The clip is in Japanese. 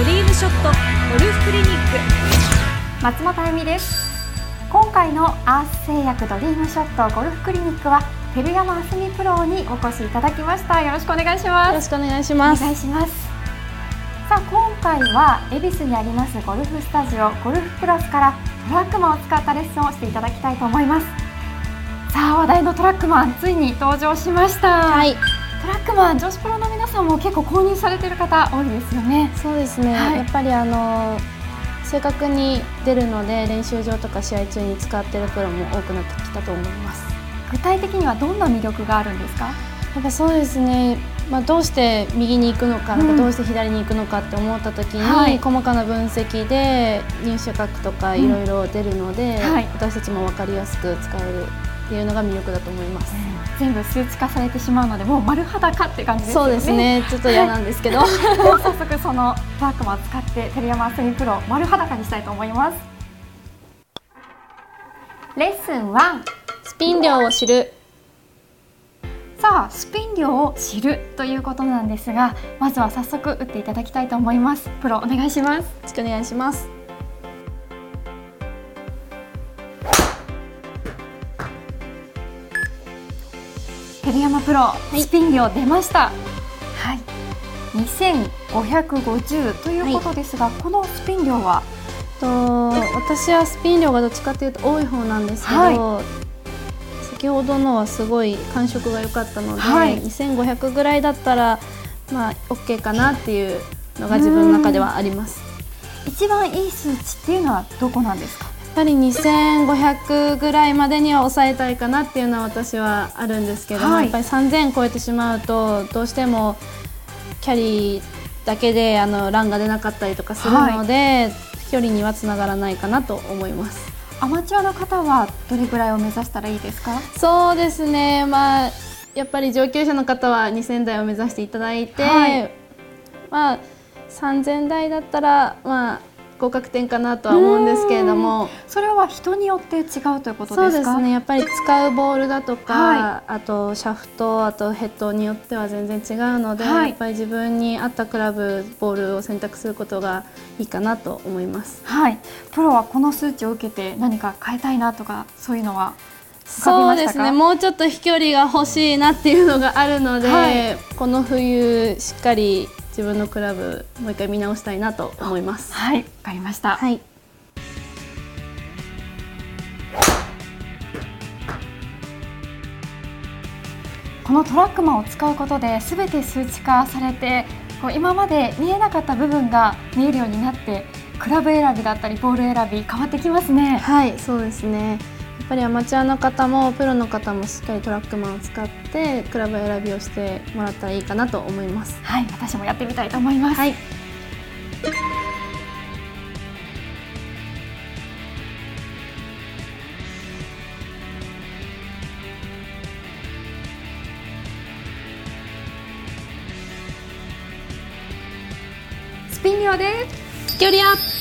ドリームショットゴルフクリニック。松本あゆみです。今回のアース製薬ドリームショットゴルフクリニックは照山あすみプロにお越しいただきました。よろしくお願いします。よろしくお願いします。お願いします。さあ今回は恵比寿にありますゴルフスタジオゴルフプラスからトラックマンを使ったレッスンをしていただきたいと思います。さあ話題のトラックマンついに登場しました。はい。トラックマン女子プロの皆さんも結構購入されている方多いですよね。そうですね、はい、やっぱりあの正確に出るので練習場とか試合中に使っているプロも多くなってきたと思います。具体的にはどんな魅力があるんですか？やっぱそうですね、まあ、どうして右に行くのか,、どうして左に行くのかって思った時に、はい、細かな分析で入手額とかいろいろ出るので、うん。はい、私たちも分かりやすく使えるっていうのが魅力だと思います、全部数値化されてしまうのでもう丸裸って感じですね。そうですね。ちょっと嫌なんですけど、はい、早速そのトラックマンを使って照山あすみプロ丸裸にしたいと思います。レッスン1スピン量を知る。さあスピン量を知るということなんですがまずは早速打っていただきたいと思います。プロお願いします。よろしくお願いします照山プロ、はい、スピン量出ました。はい。2550ということですが、はい、このスピン量は？と私はスピン量がどっちかというと多い方なんですけど、はい、先ほどのはすごい感触が良かったので、はい、2500ぐらいだったらまあ OK かなっていうのが自分の中ではあります。一番いい数値っていうのはどこなんですか？やっぱり2500ぐらいまでには抑えたいかなっていうのは私はあるんですけど、はい、やっぱり3000超えてしまうとどうしてもキャリーだけであのランが出なかったりとかするので、はい、距離にはつながらないかなと思います。アマチュアの方はどれぐらいを目指したらいいですか？そうですね、まあ、やっぱり上級者の方は2000台を目指していただいて、はい、まあ、3000台だったら、まあ、合格点かなとは思うんですけれども。それは人によって違うということそうですね。やっぱり使うボールだとか、はい、あとシャフトあとヘッドによっては全然違うので、はい、やっぱり自分に合ったクラブボールを選択することがいいかなと思います。はい。プロはこの数値を受けて何か変えたいなとかそういうのはそうですね。もうちょっと飛距離が欲しいなっていうのがあるので、はい、この冬しっかり自分のクラブもう一回見直したいなと思います。はいわかりました。はい。このトラックマンを使うことで全て数値化されてこう今まで見えなかった部分が見えるようになってクラブ選びだったりボール選び変わってきますね。はいそうですねぱりアマチュアの方もプロの方もしっかりトラックマンを使ってクラブ選びをしてもらったらいいかなと思います。はい私もやってみたいと思います、はい、スピン量で距離アップ